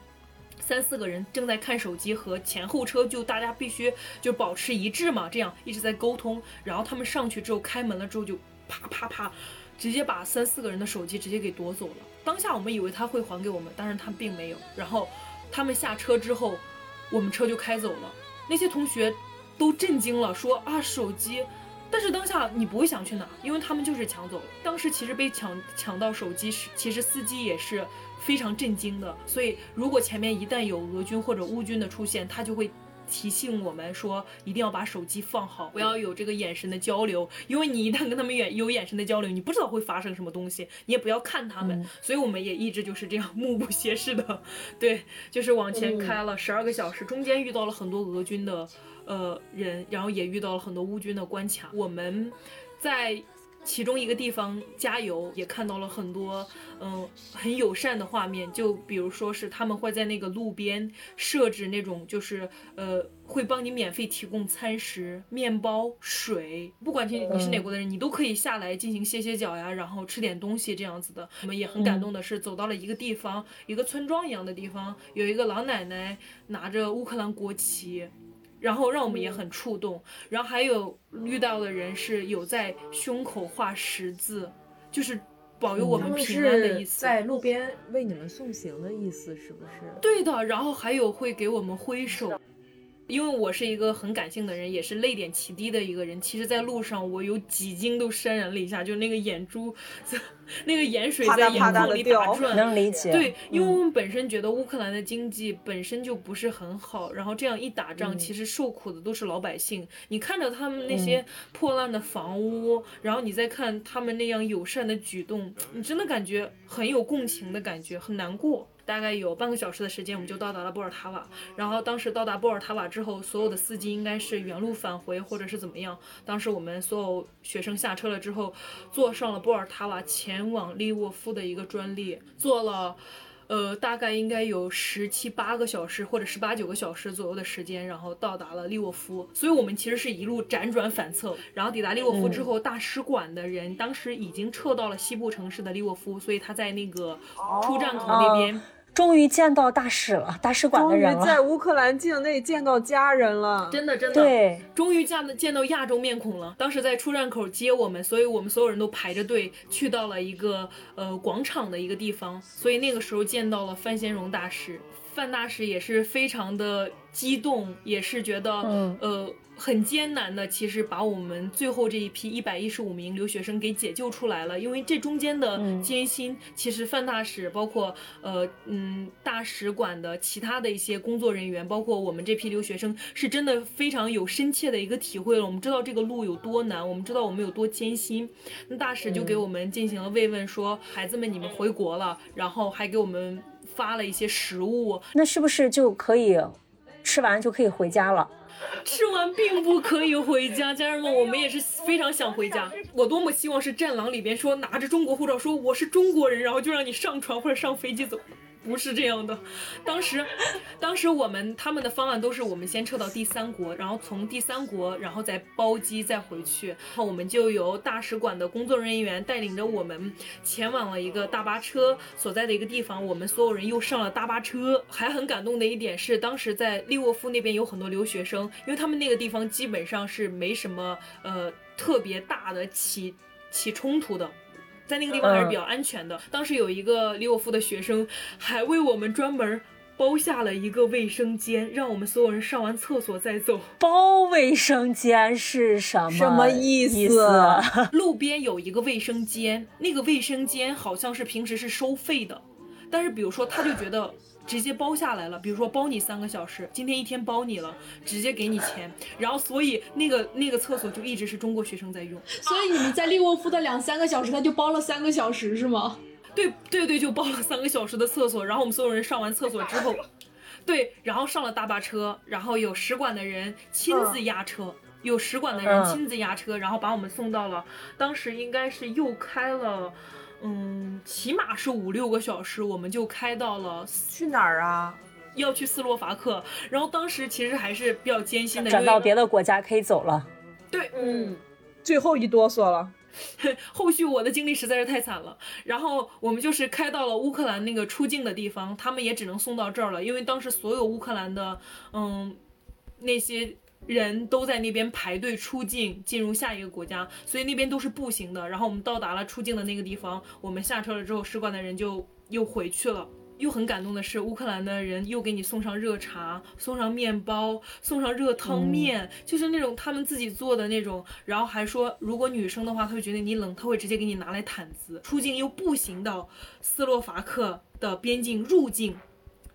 三四个人正在看手机和前后车，就大家必须就保持一致嘛，这样一直在沟通。然后他们上去之后开门了之后就啪啪啪，直接把三四个人的手机直接给夺走了。当下我们以为他会还给我们，但是他并没有。然后他们下车之后，我们车就开走了。那些同学都震惊了，说啊手机。但是当下你不会想去拿，因为他们就是抢走了。当时其实被抢抢到手机时，其实司机也是非常震惊的。所以如果前面一旦有俄军或者乌军的出现，他就会提醒我们说，一定要把手机放好，不要有这个眼神的交流，因为你一旦跟他们眼有眼神的交流，你不知道会发生什么东西，你也不要看他们。所以我们也一直就是这样目不斜视的，对，就是往前开了十二个小时，中间遇到了很多俄军的呃人，然后也遇到了很多乌军的关卡。我们在其中一个地方加油，也看到了很多嗯、很友善的画面，就比如说是他们会在那个路边设置那种就是呃会帮你免费提供餐食、面包、水，不管你是哪国的人，你都可以下来进行歇歇脚呀，然后吃点东西这样子的。我们也很感动的是，走到了一个地方，一个村庄一样的地方，有一个老奶奶拿着乌克兰国旗。然后让我们也很触动，然后还有遇到的人是有在胸口画十字，就是保佑我们平安的意思。在路边为你们送行的意思，是不是？对的，然后还有会给我们挥手。因为我是一个很感性的人，也是泪点极低的一个人。其实，在路上我有几经都潸然泪下，就那个眼珠，那个眼水在眼眶里打转。能理解。对，因为我们本身觉得乌克兰的经济本身就不是很好，然后这样一打仗，其实受苦的都是老百姓。你看着他们那些破烂的房屋，然后你再看他们那样友善的举动，你真的感觉很有共情的感觉，很难过。大概有半个小时的时间，我们就到达了波尔塔瓦。然后当时到达波尔塔瓦之后，所有的司机应该是原路返回，或者是怎么样。当时我们所有学生下车了之后，坐上了波尔塔瓦前往利沃夫的一个专列，坐了。呃，大概应该有十七八个小时或者十八九个小时左右的时间，然后到达了利沃夫。所以我们其实是一路辗转反侧，然后抵达利沃夫之后，大使馆的人当时已经撤到了西部城市的利沃夫，所以他在那个出站口那边。终于见到大使了，大使馆的人了。在乌克兰境内见到家人了。真的真的，对，终于见到见到亚洲面孔了。当时在出站口接我们，所以我们所有人都排着队去到了一个呃广场的一个地方，所以那个时候见到了范先荣大使。范大使也是非常的激动，也是觉得、嗯呃很艰难的，其实把我们最后这一批一百一十五名留学生给解救出来了。因为这中间的艰辛，其实范大使包括呃嗯大使馆的其他的一些工作人员，包括我们这批留学生，是真的非常有深切的一个体会了。我们知道这个路有多难，我们知道我们有多艰辛。那大使就给我们进行了慰问，说孩子们你们回国了，然后还给我们发了一些食物，那是不是就可以吃完就可以回家了？吃完并不可以回家，家人们，我们也是非常想回家。我多么希望是《战狼》里边说拿着中国护照说我是中国人，然后就让你上船或者上飞机走。不是这样的，当时，当时我们他们的方案都是我们先撤到第三国，然后从第三国，然后再包机再回去。然后我们就由大使馆的工作人员带领着我们前往了一个大巴车所在的一个地方。我们所有人又上了大巴车。还很感动的一点是，当时在利沃夫那边有很多留学生，因为他们那个地方基本上是没什么呃特别大的起起冲突的。在那个地方还是比较安全的。当时有一个李沃夫的学生还为我们专门包下了一个卫生间，让我们所有人上完厕所再走。包卫生间是什么什么意意思 [LAUGHS] 路边有一个卫生间，那个卫生间好像是平时是收费的，但是比如说他就觉得。直接包下来了，比如说包你三个小时，今天一天包你了，直接给你钱，然后所以那个那个厕所就一直是中国学生在用，所以你们在利沃夫的两三个小时，他就包了三个小时是吗？对对对，就包了三个小时的厕所，然后我们所有人上完厕所之后，对，然后上了大巴车，然后有使馆的人亲自押车，有使馆的人嗯亲自押车，然后把我们送到了，当时应该是又开了，嗯，起码是五六个小时，我们就开到了去哪儿啊？要去斯洛伐克，然后当时其实还是比较艰辛的，转到因为别的国家可以走了。对，嗯，最后一哆嗦了。[LAUGHS] 后续我的经历实在是太惨了，然后我们就是开到了乌克兰那个出境的地方，他们也只能送到这儿了，因为当时所有乌克兰的嗯那些人都在那边排队出境进入下一个国家，所以那边都是步行的。然后我们到达了出境的那个地方，我们下车了之后，使馆的人就又回去了。又很感动的是，乌克兰的人又给你送上热茶，送上面包，送上热汤面，就是那种他们自己做的那种。然后还说，如果女生的话，他会觉得你冷，他会直接给你拿来毯子。出境又步行到斯洛伐克的边境入境，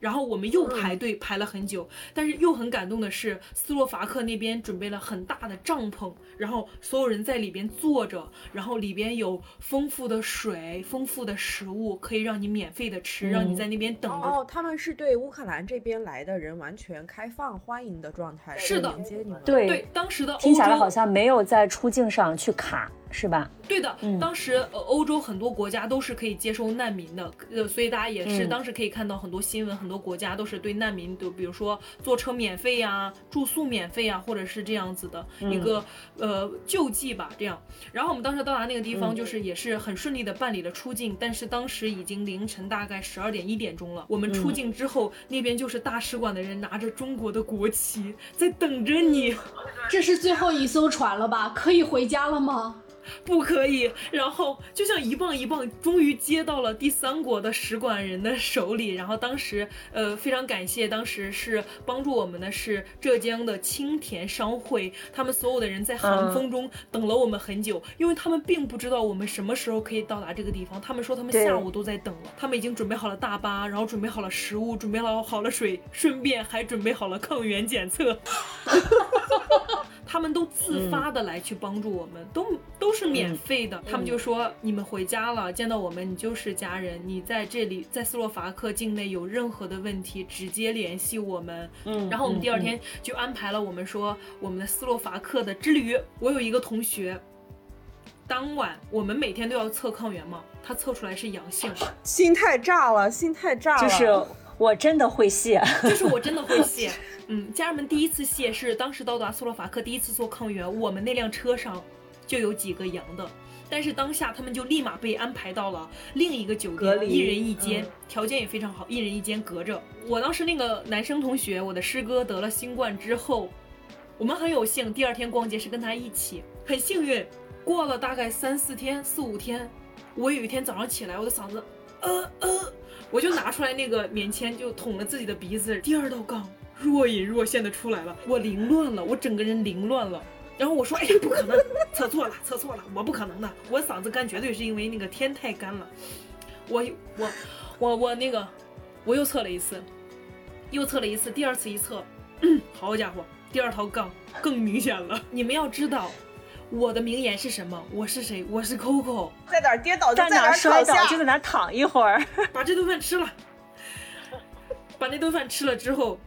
然后我们又排队排了很久，但是又很感动的是，斯洛伐克那边准备了很大的帐篷，然后所有人在里边坐着，然后里边有丰富的水、丰富的食物，可以让你免费的吃，让你在那边等着。哦，他们是对乌克兰这边来的人完全开放欢迎的状态，是的迎接你们。对对，当时的听起来好像没有在出境上去卡，是吧？对的，嗯当时呃欧洲很多国家都是可以接收难民的，呃，所以大家也是嗯当时可以看到很多新闻，很多国家都是对难民，就比如说坐车免费呀、住宿免费呀，或者是这样子的一个、呃救济吧，这样。然后我们当时到达那个地方，就是也是很顺利的办理了出境，但是当时已经凌晨大概十二点一点钟了。我们出境之后，那边就是大使馆的人拿着中国的国旗在等着你。这是最后一艘船了吧？可以回家了吗？不可以。然后就像一棒一棒，终于接到了第三国的使馆人的手里。然后当时，呃，非常感谢，当时是帮助我们的是浙江的青田商会，他们所有的人在寒风中等了我们很久，因为他们并不知道我们什么时候可以到达这个地方。他们说他们下午都在等了，他们已经准备好了大巴，然后准备好了食物，准备好好了水，顺便还准备好了抗原检测。[LAUGHS] 他们都自发的来去帮助我们，都都是免费的。他们就说你们回家了，见到我们你就是家人，你在这里在斯洛伐克境内有任何的问题，直接联系我们。嗯然后我们第二天就安排了我们说我们的斯洛伐克的之旅。我有一个同学。当晚我们每天都要测抗原嘛，他测出来是阳性，心态炸了，心态炸了。就是我真的会谢，[LAUGHS] 就是我真的会谢。嗯，家人们第一次谢是当时到达斯洛伐克第一次做抗原，我们那辆车上就有几个阳的，但是当下他们就立马被安排到了另一个酒店，一人一间，嗯条件也非常好，一人一间隔着。我当时那个男生同学，我的师哥得了新冠之后，我们很有幸，第二天逛街是跟他一起，很幸运，过了大概三四天、四五天，我有一天早上起来，我的嗓子，呃呃，我就拿出来那个棉签，就捅了自己的鼻子，第二道杠 [LAUGHS] 若隐若现的出来了，我凌乱了，我整个人凌乱了。然后我说：“哎呀，不可能，测错了，测错了，我不可能的，我嗓子干绝对是因为那个天太干了。我我我我那个，我又测了一次，又测了一次，第二次一测，嗯，[CLEARS THROAT] 好家伙，第二套杠更明显了。你们要知道，我的名言是什么？我是谁？我是 Coco。在哪儿跌倒就在哪儿摔倒就在哪儿躺一会儿。[LAUGHS] 把这顿饭吃了，[LAUGHS] 把那顿饭吃了之后，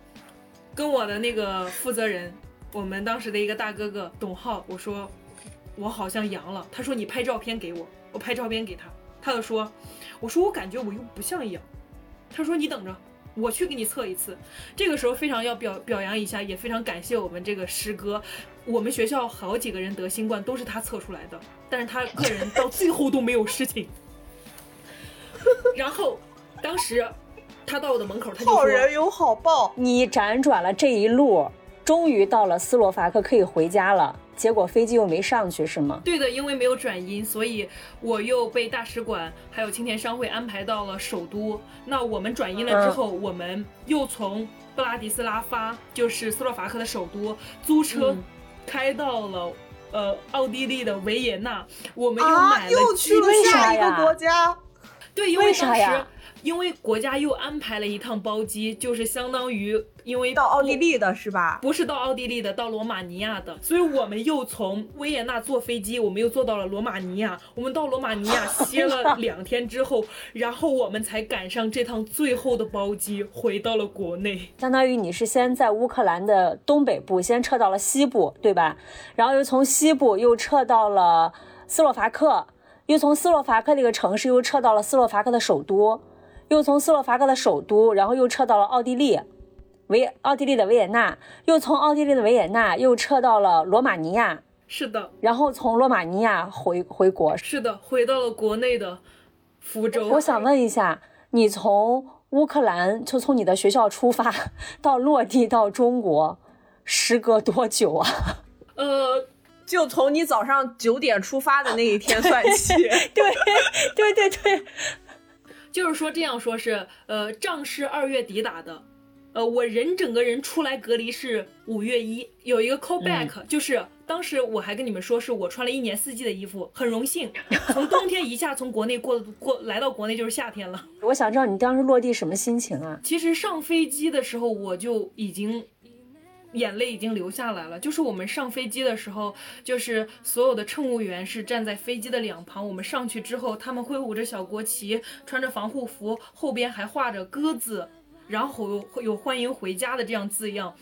跟我的那个负责人，我们当时的一个大哥哥董浩，我说我好像阳了，他说你拍照片给我，我拍照片给他，他就说，我说我感觉我又不像阳，他说你等着。我去给你测一次，这个时候非常要表表扬一下，也非常感谢我们这个师哥。我们学校好几个人得新冠都是他测出来的，但是他个人到最后都没有事情。[LAUGHS] 然后当时他到我的门口，他就说好人有好报。你辗转了这一路，终于到了斯洛伐克，可以回家了。结果飞机又没上去，是吗？对的，因为没有转阴，所以我又被大使馆还有青田商会安排到了首都。那我们转阴了之后，我们又从布拉迪斯拉发，就是斯洛伐克的首都，租车嗯开到了、呃奥地利的维也纳。我们又啊，买了又去了下一个国家。对，因为为当时啥呀因为国家又安排了一趟包机，就是相当于因为到奥地利的是吧？不是到奥地利的，到罗马尼亚的，所以我们又从维也纳坐飞机，我们又坐到了罗马尼亚。我们到罗马尼亚歇了两天之后，[LAUGHS] 然后我们才赶上这趟最后的包机，回到了国内。相当于你是先在乌克兰的东北部先撤到了西部，对吧？然后又从西部又撤到了斯洛伐克，又从斯洛伐克那个城市又撤到了斯洛伐克的首都，又从斯洛伐克的首都，然后又撤到了奥地利，维奥地利的维也纳，又从奥地利的维也纳又撤到了罗马尼亚，是的，然后从罗马尼亚回回国。是的，回到了国内的福州。我想问一下，你从乌克兰就从你的学校出发到落地到中国，时隔多久啊？呃，就从你早上九点出发的那一天算起。[LAUGHS] 对对对对，就是说这样说是，呃，仗是二月底打的，呃，我人整个人出来隔离是五月一，有一个 callback，、就是当时我还跟你们说，是我穿了一年四季的衣服，很荣幸，[LAUGHS] 从冬天一下从国内过过来到国内就是夏天了。我想知道你当时落地什么心情啊？其实上飞机的时候我就已经。眼泪已经流下来了。就是我们上飞机的时候，就是所有的乘务员是站在飞机的两旁。我们上去之后，他们挥舞着小国旗，穿着防护服，后边还画着鸽子，然后会有欢迎回家的这样字样。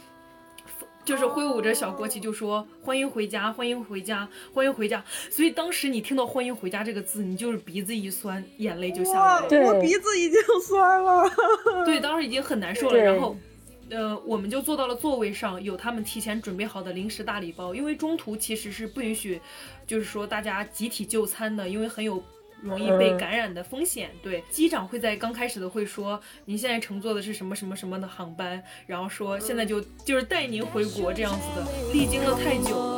就是挥舞着小国旗，就说欢迎回家，欢迎回家，欢迎回家。所以当时你听到“欢迎回家”这个字，你就是鼻子一酸，眼泪就下来，了。对我鼻子已经酸了。对，当时已经很难受了。然后，呃，我们就坐到了座位上，有他们提前准备好的零食大礼包，因为中途其实是不允许，就是说大家集体就餐的，因为很有。容易被嗯。感染的风险，对。机长会在刚开始的会说，您现在乘坐的是什么什么什么的航班，然后说现在就就是带您回国这样子的，历经了太久，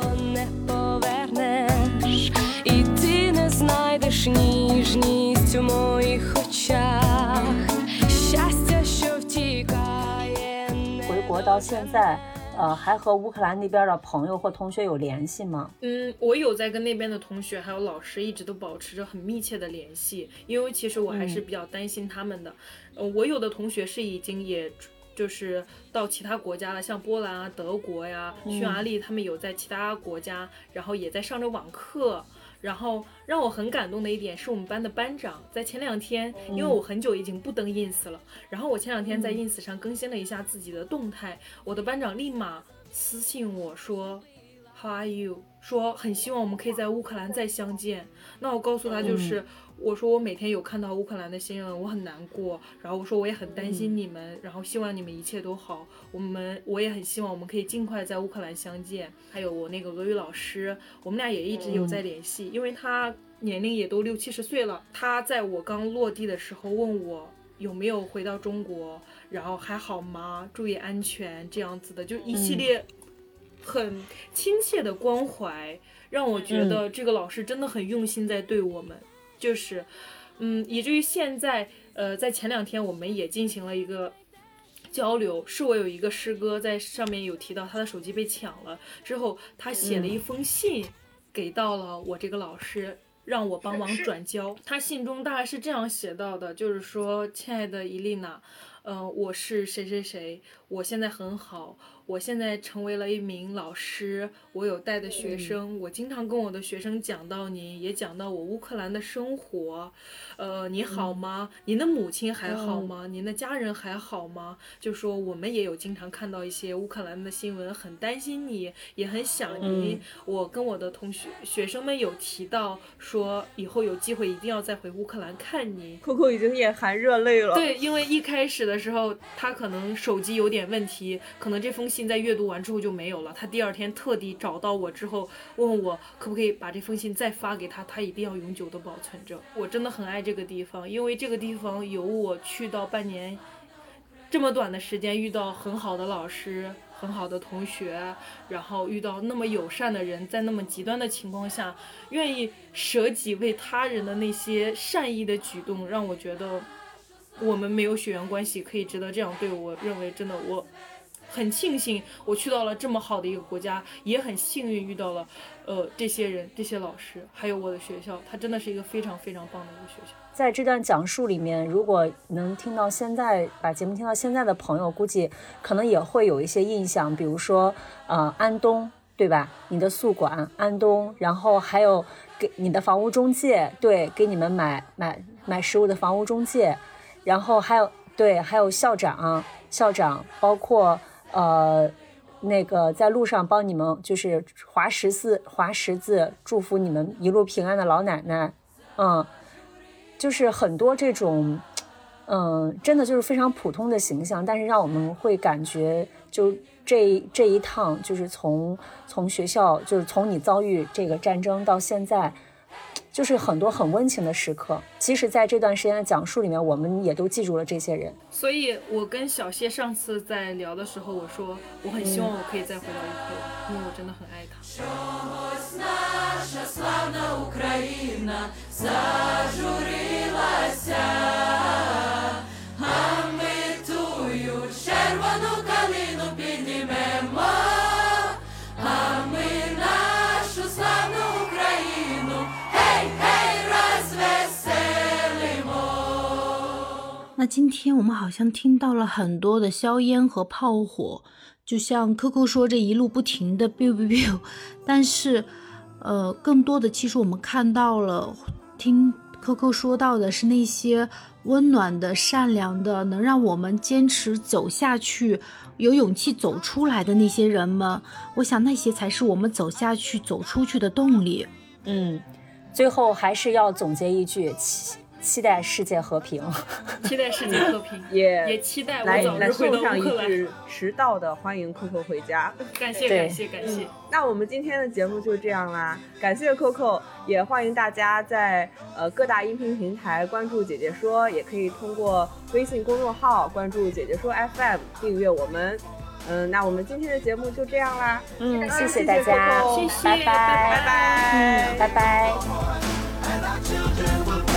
国到现在，呃，还和乌克兰那边的朋友或同学有联系吗？嗯，我有在跟那边的同学还有老师一直都保持着很密切的联系，因为其实我还是比较担心他们的。呃，我有的同学是已经也就是到其他国家了，像波兰啊、德国呀、匈牙利，他们有在其他国家，然后也在上着网课。然后让我很感动的一点是我们班的班长在前两天，因为我很久已经不登 ins 了，然后我前两天在 ins 上更新了一下自己的动态，我的班长立马私信我说 How are you？说很希望我们可以在乌克兰再相见。那我告诉他就是，我说我每天有看到乌克兰的新闻，我很难过。然后我说我也很担心你们，然后希望你们一切都好。我们我也很希望我们可以尽快在乌克兰相见。还有我那个俄语老师，我们俩也一直有在联系，因为他年龄也都六七十岁了。他在我刚落地的时候问我。有没有回到中国？然后还好吗？注意安全，这样子的，就一系列很亲切的关怀，让我觉得这个老师真的很用心在对我们，就是，嗯，以至于现在，呃，在前两天我们也进行了一个交流，是我有一个师哥在上面有提到他的手机被抢了之后，他写了一封信给到了我这个老师。让我帮忙转交。他信中大概是这样写到的，就是说，亲爱的伊丽娜，嗯、我是谁谁谁，我现在很好，我现在成为了一名老师，我有带的学生，我经常跟我的学生讲到您，也讲到我乌克兰的生活，呃，你好吗？您的母亲还好吗？您的家人还好吗？就说我们也有经常看到一些乌克兰的新闻，很担心你，也很想您。我跟我的同学学生们有提到说，以后有机会一定要再回乌克兰看您。Coco 已经眼含热泪了。对，因为一开始的时候，他可能手机有点点问题，可能这封信在阅读完之后就没有了。他第二天特地找到我之后，问我可不可以把这封信再发给他，他一定要永久的保存着。我真的很爱这个地方，因为这个地方有我去到半年这么短的时间，遇到很好的老师。很好的同学，然后遇到那么友善的人，在那么极端的情况下，愿意舍己为他人的那些善意的举动，让我觉得我们没有血缘关系可以值得这样对我。认为真的我很庆幸我去到了这么好的一个国家，也很幸运遇到了呃这些人、这些老师，还有我的学校，它真的是一个非常非常棒的一个学校。在这段讲述里面，如果能听到现在把节目听到现在的朋友，估计可能也会有一些印象，比如说呃安东，对吧？你的宿管安东，然后还有给你的房屋中介，对，给你们买买买食物的房屋中介，然后还有对，还有校长校长，包括呃。那个在路上帮你们就是划十字划十字，祝福你们一路平安的老奶奶，嗯，就是很多这种，嗯，真的就是非常普通的形象，但是让我们会感觉，就这这一趟，就是从从学校，就是从你遭遇这个战争到现在，就是很多很温情的时刻。其实在这段时间的讲述里面，我们也都记住了这些人。所以我跟小谢上次在聊的时候，我说我很希望我可以再回到乌克兰，因为我真的很爱他。今天我们好像听到了很多的硝烟和炮火，就像 Coco 说这一路不停的 biu biu biu，[LAUGHS] 但是，呃，更多的其实我们看到了，听 Coco 说到的是那些温暖的、善良的，能让我们坚持走下去、有勇气走出来的那些人们。我想那些才是我们走下去、走出去的动力。嗯，最后还是要总结一句：期期待世界和平。期待世界和平，[LAUGHS] 也也期待来来我早日回到送上一乌克兰。句迟到的欢迎 Coco 回家。对感谢感谢感谢，那我们今天的节目就这样啦，感谢 Coco，也欢迎大家在呃各大音频平台关注姐姐说，也可以通过微信公众号关注姐姐说 FM 订阅我们。嗯，那我们今天的节目就这样啦，嗯，嗯谢谢大家，Coco 谢谢。拜拜。拜，拜。拜，嗯，拜拜。